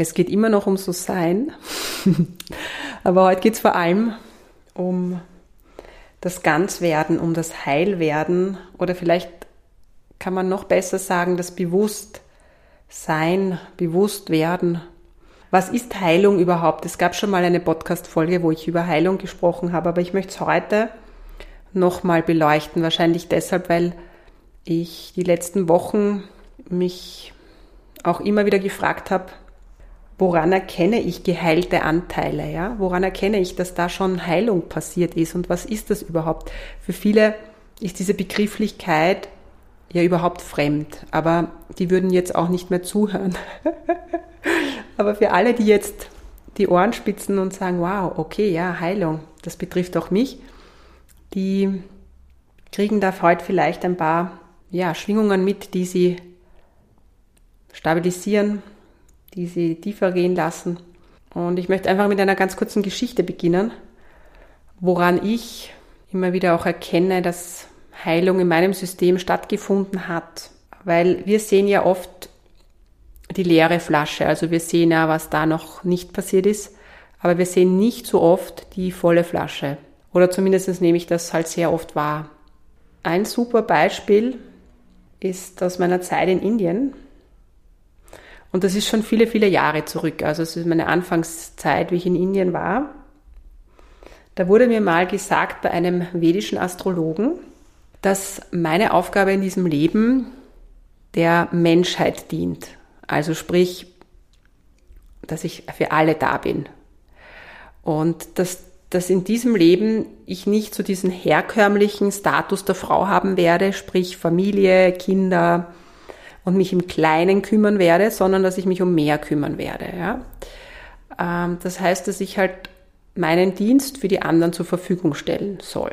Es geht immer noch um so Sein, aber heute geht es vor allem um das Ganzwerden, um das Heilwerden oder vielleicht kann man noch besser sagen, das Bewusstsein, Bewusstwerden was ist Heilung überhaupt? Es gab schon mal eine Podcast-Folge, wo ich über Heilung gesprochen habe, aber ich möchte es heute nochmal beleuchten. Wahrscheinlich deshalb, weil ich die letzten Wochen mich auch immer wieder gefragt habe, woran erkenne ich geheilte Anteile, ja? Woran erkenne ich, dass da schon Heilung passiert ist und was ist das überhaupt? Für viele ist diese Begrifflichkeit ja überhaupt fremd, aber die würden jetzt auch nicht mehr zuhören. Aber für alle, die jetzt die Ohren spitzen und sagen, wow, okay, ja, Heilung, das betrifft auch mich, die kriegen da heute vielleicht ein paar ja, Schwingungen mit, die sie stabilisieren, die sie tiefer gehen lassen. Und ich möchte einfach mit einer ganz kurzen Geschichte beginnen, woran ich immer wieder auch erkenne, dass Heilung in meinem System stattgefunden hat. Weil wir sehen ja oft die leere Flasche. Also wir sehen ja, was da noch nicht passiert ist, aber wir sehen nicht so oft die volle Flasche. Oder zumindest nehme ich das halt sehr oft wahr. Ein super Beispiel ist aus meiner Zeit in Indien. Und das ist schon viele, viele Jahre zurück. Also es ist meine Anfangszeit, wie ich in Indien war. Da wurde mir mal gesagt bei einem vedischen Astrologen, dass meine Aufgabe in diesem Leben der Menschheit dient. Also sprich, dass ich für alle da bin. Und dass, dass in diesem Leben ich nicht so diesen herkömmlichen Status der Frau haben werde, sprich Familie, Kinder und mich im Kleinen kümmern werde, sondern dass ich mich um mehr kümmern werde. Ja? Ähm, das heißt, dass ich halt meinen Dienst für die anderen zur Verfügung stellen soll.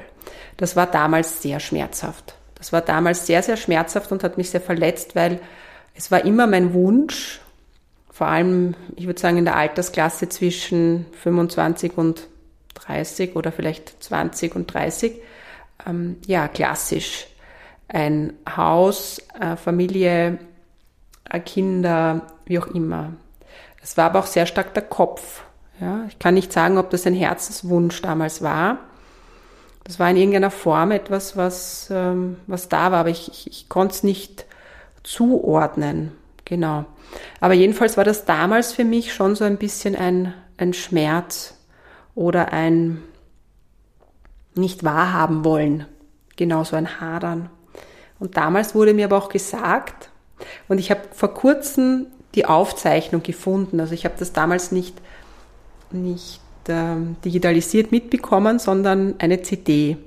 Das war damals sehr schmerzhaft. Das war damals sehr, sehr schmerzhaft und hat mich sehr verletzt, weil es war immer mein Wunsch, vor allem, ich würde sagen, in der Altersklasse zwischen 25 und 30 oder vielleicht 20 und 30, ähm, ja, klassisch. Ein Haus, äh, Familie, äh, Kinder, wie auch immer. Es war aber auch sehr stark der Kopf. Ja, ich kann nicht sagen, ob das ein Herzenswunsch damals war. Das war in irgendeiner Form etwas, was, ähm, was da war, aber ich, ich, ich konnte es nicht zuordnen. Genau. Aber jedenfalls war das damals für mich schon so ein bisschen ein, ein Schmerz oder ein nicht wahrhaben wollen. Genau so ein Hadern. Und damals wurde mir aber auch gesagt, und ich habe vor kurzem die Aufzeichnung gefunden, also ich habe das damals nicht, nicht ähm, digitalisiert mitbekommen, sondern eine CD.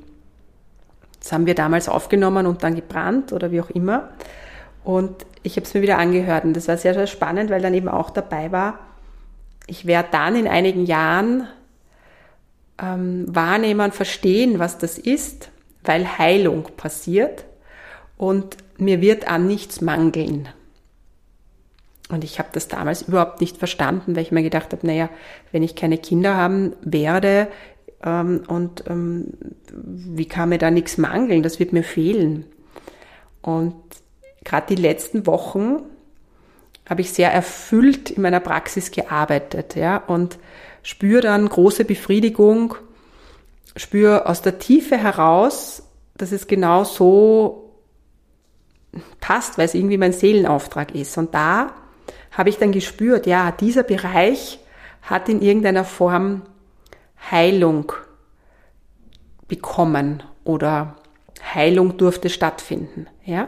Das haben wir damals aufgenommen und dann gebrannt oder wie auch immer. Und ich habe es mir wieder angehört und das war sehr, sehr spannend, weil dann eben auch dabei war, ich werde dann in einigen Jahren ähm, wahrnehmen, verstehen, was das ist, weil Heilung passiert und mir wird an nichts mangeln. Und ich habe das damals überhaupt nicht verstanden, weil ich mir gedacht habe, naja, wenn ich keine Kinder haben werde ähm, und ähm, wie kann mir da nichts mangeln, das wird mir fehlen. Und gerade die letzten Wochen habe ich sehr erfüllt in meiner Praxis gearbeitet, ja, und spüre dann große Befriedigung, spüre aus der Tiefe heraus, dass es genau so passt, weil es irgendwie mein Seelenauftrag ist. Und da habe ich dann gespürt, ja, dieser Bereich hat in irgendeiner Form Heilung bekommen oder Heilung durfte stattfinden. Ja?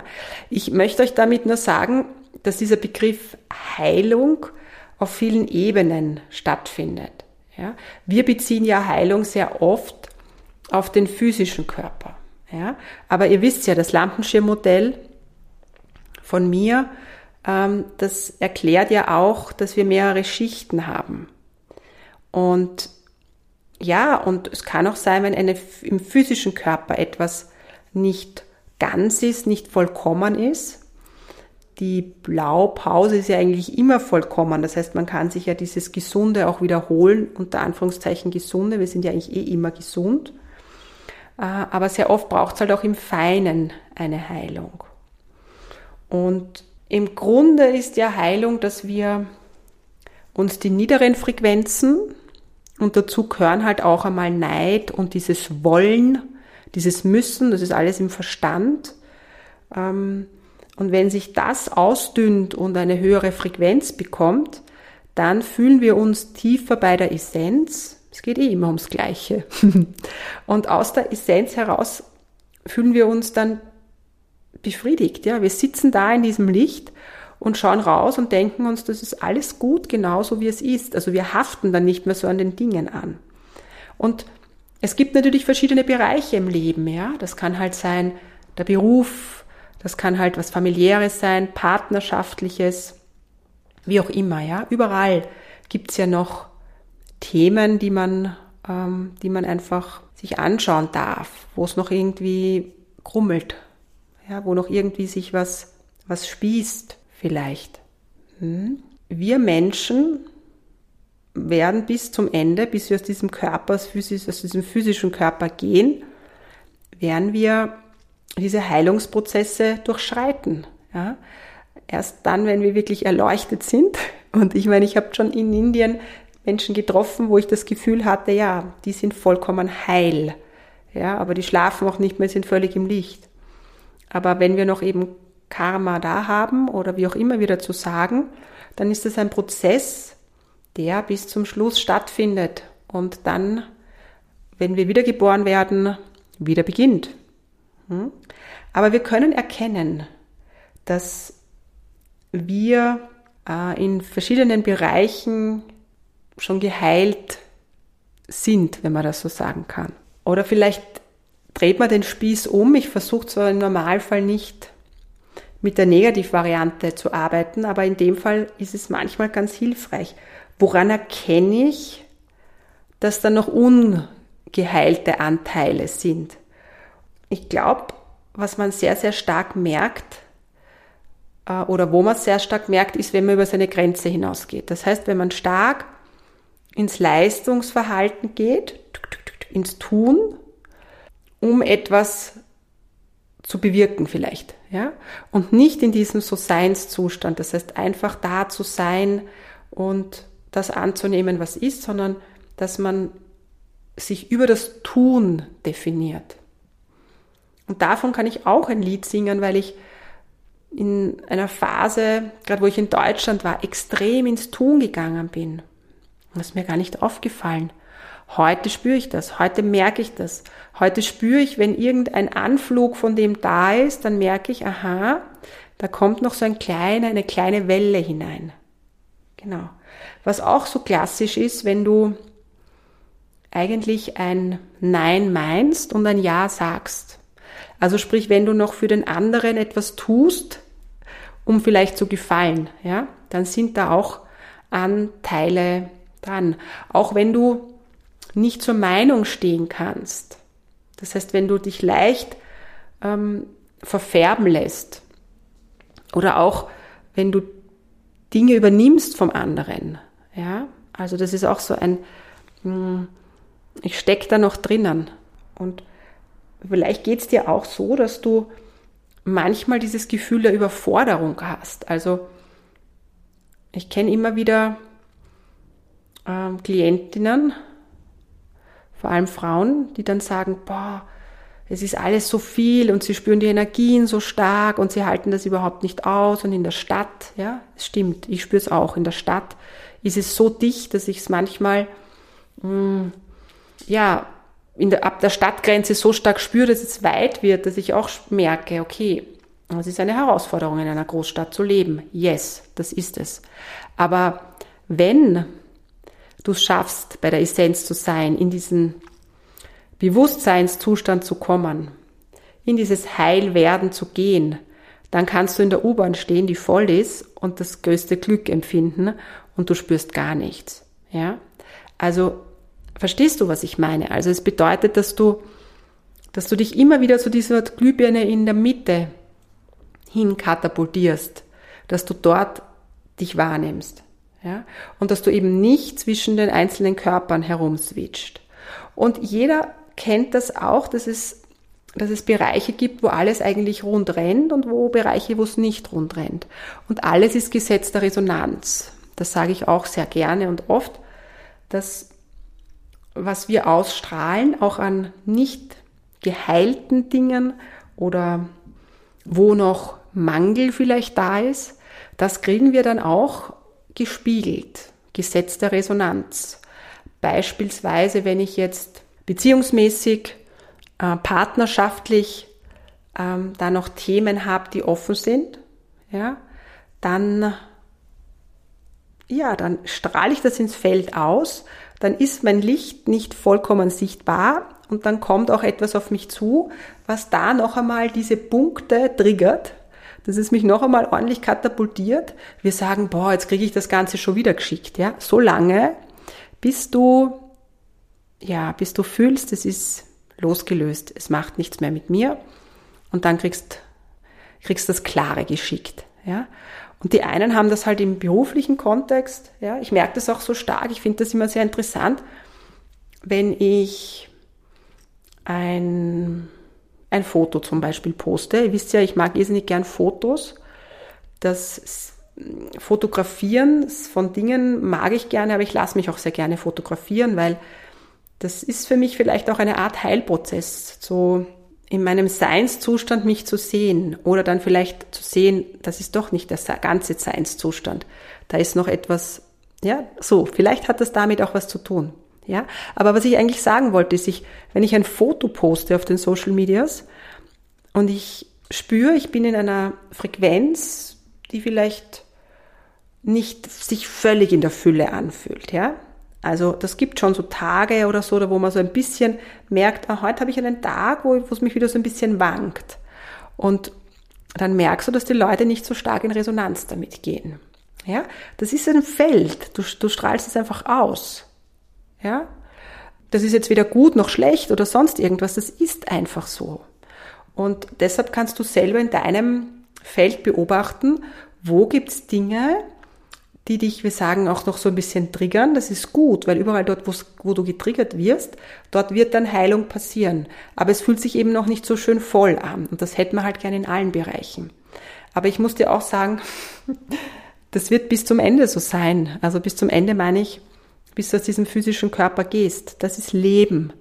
Ich möchte euch damit nur sagen, dass dieser Begriff Heilung auf vielen Ebenen stattfindet. Ja? Wir beziehen ja Heilung sehr oft auf den physischen Körper. Ja? Aber ihr wisst ja, das Lampenschirmmodell von mir, ähm, das erklärt ja auch, dass wir mehrere Schichten haben. Und ja, und es kann auch sein, wenn eine, im physischen Körper etwas nicht ganz ist, nicht vollkommen ist. Die Blaupause ist ja eigentlich immer vollkommen. Das heißt, man kann sich ja dieses Gesunde auch wiederholen, unter Anführungszeichen Gesunde. Wir sind ja eigentlich eh immer gesund. Äh, aber sehr oft braucht es halt auch im Feinen eine Heilung. Und im Grunde ist ja Heilung, dass wir uns die niederen Frequenzen und dazu gehören halt auch einmal Neid und dieses Wollen, dieses Müssen, das ist alles im Verstand. Ähm, und wenn sich das ausdünnt und eine höhere Frequenz bekommt, dann fühlen wir uns tiefer bei der Essenz. Es geht eh immer ums Gleiche. Und aus der Essenz heraus fühlen wir uns dann befriedigt. Ja, wir sitzen da in diesem Licht und schauen raus und denken uns, das ist alles gut, genauso wie es ist. Also wir haften dann nicht mehr so an den Dingen an. Und es gibt natürlich verschiedene Bereiche im Leben, ja. Das kann halt sein der Beruf, das kann halt was familiäres sein, partnerschaftliches, wie auch immer, ja. Überall gibt's ja noch Themen, die man, ähm, die man einfach sich anschauen darf, wo es noch irgendwie krummelt, ja, wo noch irgendwie sich was, was spießt vielleicht. Hm? Wir Menschen werden bis zum Ende, bis wir aus diesem Körper, aus, diesem physischen Körper gehen, werden wir diese Heilungsprozesse durchschreiten. Ja? Erst dann, wenn wir wirklich erleuchtet sind. Und ich meine, ich habe schon in Indien Menschen getroffen, wo ich das Gefühl hatte, ja, die sind vollkommen heil. Ja, aber die schlafen auch nicht mehr, sind völlig im Licht. Aber wenn wir noch eben Karma da haben oder wie auch immer wir dazu sagen, dann ist es ein Prozess, der bis zum Schluss stattfindet und dann, wenn wir wiedergeboren werden, wieder beginnt. Hm? Aber wir können erkennen, dass wir äh, in verschiedenen Bereichen schon geheilt sind, wenn man das so sagen kann. Oder vielleicht dreht man den Spieß um. Ich versuche zwar im Normalfall nicht mit der Negativvariante zu arbeiten, aber in dem Fall ist es manchmal ganz hilfreich. Woran erkenne ich, dass da noch ungeheilte Anteile sind? Ich glaube, was man sehr, sehr stark merkt, äh, oder wo man sehr stark merkt, ist, wenn man über seine Grenze hinausgeht. Das heißt, wenn man stark ins Leistungsverhalten geht, ins Tun, um etwas zu bewirken vielleicht, ja, und nicht in diesem so Seinszustand, das heißt einfach da zu sein und das anzunehmen, was ist, sondern dass man sich über das Tun definiert. Und davon kann ich auch ein Lied singen, weil ich in einer Phase, gerade wo ich in Deutschland war, extrem ins Tun gegangen bin. Das ist mir gar nicht aufgefallen. Heute spüre ich das, heute merke ich das. Heute spüre ich, wenn irgendein Anflug von dem da ist, dann merke ich, aha, da kommt noch so ein kleiner, eine kleine Welle hinein. Genau. Was auch so klassisch ist, wenn du eigentlich ein Nein meinst und ein Ja sagst. Also sprich, wenn du noch für den anderen etwas tust, um vielleicht zu gefallen, ja, dann sind da auch Anteile dran. Auch wenn du nicht zur Meinung stehen kannst. Das heißt, wenn du dich leicht ähm, verfärben lässt oder auch wenn du Dinge übernimmst vom anderen. Ja, also das ist auch so ein, hm, ich stecke da noch drinnen. Und vielleicht geht es dir auch so, dass du manchmal dieses Gefühl der Überforderung hast. Also ich kenne immer wieder ähm, Klientinnen, vor allem Frauen, die dann sagen, boah, es ist alles so viel und sie spüren die Energien so stark und sie halten das überhaupt nicht aus. Und in der Stadt, ja, es stimmt, ich spüre es auch, in der Stadt ist es so dicht, dass ich es manchmal, mh, hm, ja, der, ab der Stadtgrenze so stark spüre, dass es weit wird, dass ich auch merke, okay, es ist eine Herausforderung, in einer Großstadt zu leben. Yes, das ist es. Aber wenn du es schaffst, bei der Essenz zu sein, in diesen Bewusstseinszustand zu kommen, in dieses Heilwerden zu gehen, dann kannst du in der U-Bahn stehen, die voll ist und das größte Glück empfinden und du spürst gar nichts. Ja? Also, verstehst du, was ich meine? Also, es bedeutet, dass du, dass du dich immer wieder zu dieser Glühbirne in der Mitte hin katapultierst, dass du dort dich wahrnimmst. Ja? Und dass du eben nicht zwischen den einzelnen Körpern herumswitcht. Und jeder kennt das auch, dass es, dass es Bereiche gibt, wo alles eigentlich rund rennt und wo Bereiche, wo es nicht rund rennt. Und alles ist Gesetz der Resonanz. Das sage ich auch sehr gerne und oft, dass was wir ausstrahlen, auch an nicht geheilten Dingen oder wo noch Mangel vielleicht da ist, das kriegen wir dann auch gespiegelt. Gesetz der Resonanz. Beispielsweise, wenn ich jetzt beziehungsmäßig, äh, partnerschaftlich ähm, da noch Themen habe, die offen sind, ja, dann, ja, dann strahle ich das ins Feld aus, dann ist mein Licht nicht vollkommen sichtbar und dann kommt auch etwas auf mich zu, was da noch einmal diese Punkte triggert, dass es mich noch einmal ordentlich katapultiert. Wir sagen, boah, jetzt kriege ich das Ganze schon wieder geschickt, ja, so lange, bis du ja, bis du fühlst, es ist losgelöst, es macht nichts mehr mit mir und dann kriegst, kriegst das Klare geschickt, ja. Und die einen haben das halt im beruflichen Kontext, ja. Ich merke das auch so stark, ich finde das immer sehr interessant, wenn ich ein, ein Foto zum Beispiel poste. Ihr wisst ja, ich mag irrsinnig gern Fotos. Das Fotografieren von Dingen mag ich gerne, aber ich lasse mich auch sehr gerne fotografieren, weil das ist für mich vielleicht auch eine Art Heilprozess, so in meinem Seinszustand mich zu sehen oder dann vielleicht zu sehen, das ist doch nicht der ganze Seinszustand. Da ist noch etwas, ja, so, vielleicht hat das damit auch was zu tun. Ja, aber was ich eigentlich sagen wollte, ist, ich, wenn ich ein Foto poste auf den Social Medias und ich spüre, ich bin in einer Frequenz, die vielleicht nicht sich völlig in der Fülle anfühlt, ja, also das gibt schon so Tage oder so, wo man so ein bisschen merkt, ah, heute habe ich einen Tag, wo, es mich wieder so ein bisschen wankt. Und dann merkst du, dass die Leute nicht so stark in Resonanz damit gehen. Ja, das ist ein Feld. Du, du strahlst es einfach aus. Ja, das ist jetzt weder gut noch schlecht oder sonst irgendwas. Das ist einfach so. Und deshalb kannst du selber in deinem Feld beobachten, wo gibt's Dinge, die dich, wir sagen, auch noch so ein bisschen triggern. Das ist gut, weil überall dort, wo du getriggert wirst, dort wird dann Heilung passieren. Aber es fühlt sich eben noch nicht so schön voll an. Und das hätten wir halt gerne in allen Bereichen. Aber ich muss dir auch sagen, das wird bis zum Ende so sein. Also bis zum Ende meine ich, bis du aus diesem physischen Körper gehst. Das ist Leben.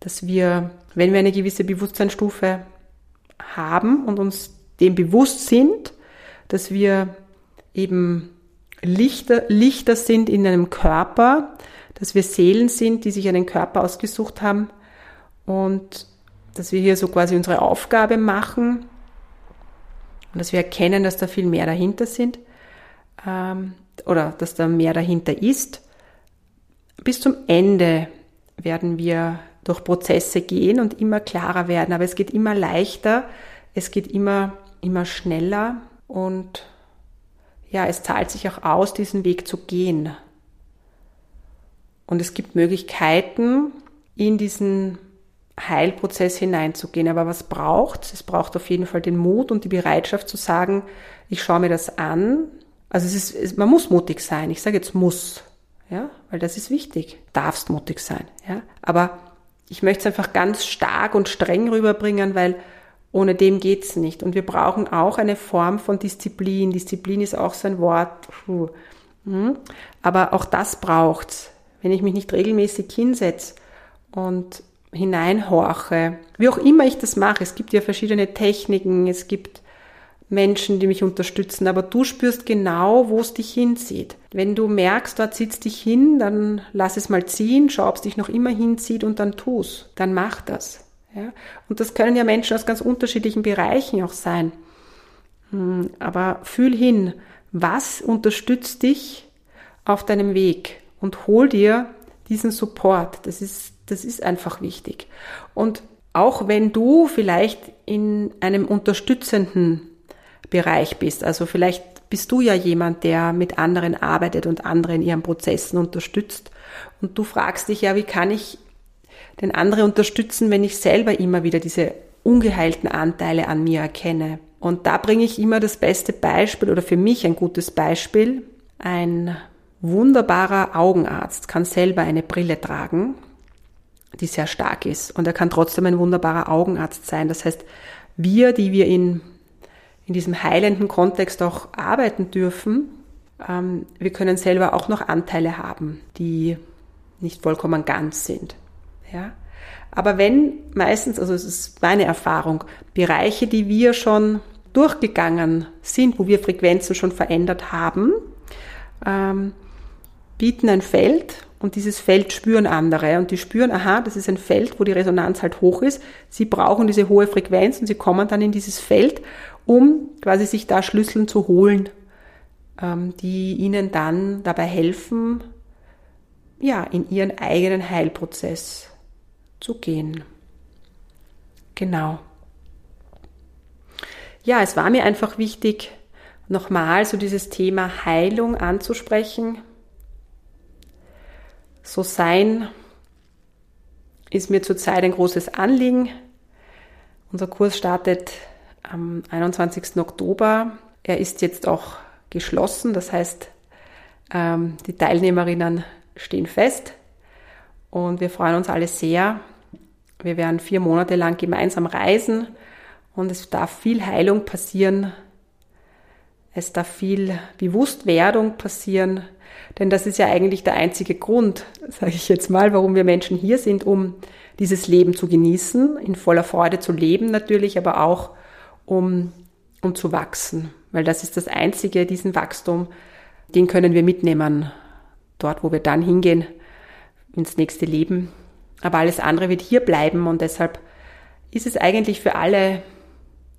Dass wir, wenn wir eine gewisse Bewusstseinsstufe haben und uns dem bewusst sind, dass wir eben Lichter, Lichter sind in einem Körper, dass wir Seelen sind, die sich einen Körper ausgesucht haben und dass wir hier so quasi unsere Aufgabe machen und dass wir erkennen, dass da viel mehr dahinter sind ähm, oder dass da mehr dahinter ist. Bis zum Ende werden wir durch Prozesse gehen und immer klarer werden, aber es geht immer leichter, es geht immer, immer schneller und ja, es zahlt sich auch aus, diesen Weg zu gehen. Und es gibt Möglichkeiten, in diesen Heilprozess hineinzugehen. Aber was braucht es? braucht auf jeden Fall den Mut und die Bereitschaft zu sagen, ich schaue mir das an. Also es ist, man muss mutig sein. Ich sage jetzt muss, ja, weil das ist wichtig. Darfst mutig sein, ja. Aber ich möchte es einfach ganz stark und streng rüberbringen, weil ohne dem geht's nicht. Und wir brauchen auch eine Form von Disziplin. Disziplin ist auch so ein Wort. Hm? Aber auch das braucht's. Wenn ich mich nicht regelmäßig hinsetze und hineinhorche, wie auch immer ich das mache. Es gibt ja verschiedene Techniken, es gibt Menschen, die mich unterstützen, aber du spürst genau, wo es dich hinzieht. Wenn du merkst, dort zieht dich hin, dann lass es mal ziehen, schau, ob es dich noch immer hinzieht und dann tu's. Dann mach das. Ja? Und das können ja Menschen aus ganz unterschiedlichen Bereichen auch sein. Hm, aber fühl hin, was unterstützt dich auf deinem Weg und hol dir diesen Support. Das ist, das ist einfach wichtig. Und auch wenn du vielleicht in einem unterstützenden Bereich bist. Also vielleicht bist du ja jemand, der mit anderen arbeitet und andere in ihren Prozessen unterstützt. Und du fragst dich ja, wie kann ich den anderen unterstützen, wenn ich selber immer wieder diese ungeheilten Anteile an mir erkenne. Und da bringe ich immer das beste Beispiel oder für mich ein gutes Beispiel. Ein wunderbarer Augenarzt kann selber eine Brille tragen, die sehr stark ist. Und er kann trotzdem ein wunderbarer Augenarzt sein. Das heißt, wir, die wir in in diesem heilenden Kontext auch arbeiten dürfen. Ähm, wir können selber auch noch Anteile haben, die nicht vollkommen ganz sind. Ja? Aber wenn meistens, also es ist meine Erfahrung, Bereiche, die wir schon durchgegangen sind, wo wir Frequenzen schon verändert haben, ähm, bieten ein Feld und dieses Feld spüren andere und die spüren, aha, das ist ein Feld, wo die Resonanz halt hoch ist. Sie brauchen diese hohe Frequenz und sie kommen dann in dieses Feld um quasi sich da Schlüsseln zu holen, ähm, die ihnen dann dabei helfen, ja, in ihren eigenen Heilprozess zu gehen. Genau. Ja, es war mir einfach wichtig, nochmal so dieses Thema Heilung anzusprechen. So sein ist mir zurzeit ein großes Anliegen. Unser Kurs startet am 21. Oktober. Er ist jetzt auch geschlossen, das heißt, ähm, die Teilnehmerinnen stehen fest und wir freuen uns alle sehr. Wir werden vier Monate lang gemeinsam reisen und es darf viel Heilung passieren. Es darf viel Bewusstwerdung passieren, denn das ist ja eigentlich der einzige Grund, sage ich jetzt mal, warum wir Menschen hier sind, um dieses Leben zu genießen, in voller Freude zu leben natürlich, aber auch um, um zu wachsen. Weil das ist das Einzige, diesen Wachstum, den können wir mitnehmen, dort, wo wir dann hingehen, ins nächste Leben. Aber alles andere wird hier bleiben und deshalb ist es eigentlich für alle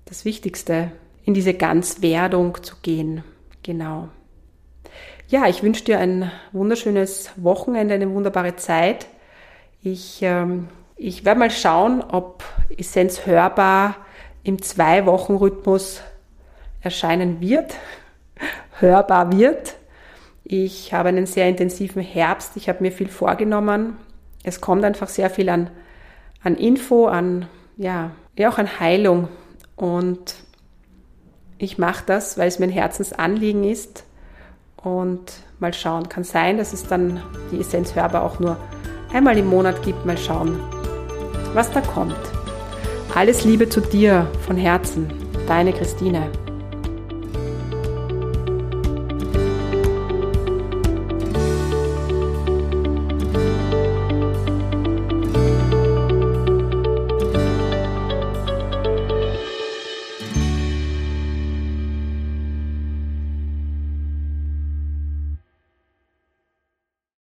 das Wichtigste, in diese Ganzwerdung zu gehen. Genau. Ja, ich wünsche dir ein wunderschönes Wochenende, eine wunderbare Zeit. Ich, ähm, ich werde mal schauen, ob Essenz hörbar im Zwei-Wochen-Rhythmus erscheinen wird, hörbar wird. Ich habe einen sehr intensiven Herbst. Ich habe mir viel vorgenommen. Es kommt einfach sehr viel an, an Info, an, ja, ja, auch an Heilung. Und ich mache das, weil es mir ein Herzensanliegen ist. Und mal schauen. Kann sein, dass es dann die Essenz hörbar auch nur einmal im Monat gibt. Mal schauen, was da kommt. Alles Liebe zu dir von Herzen, deine Christine.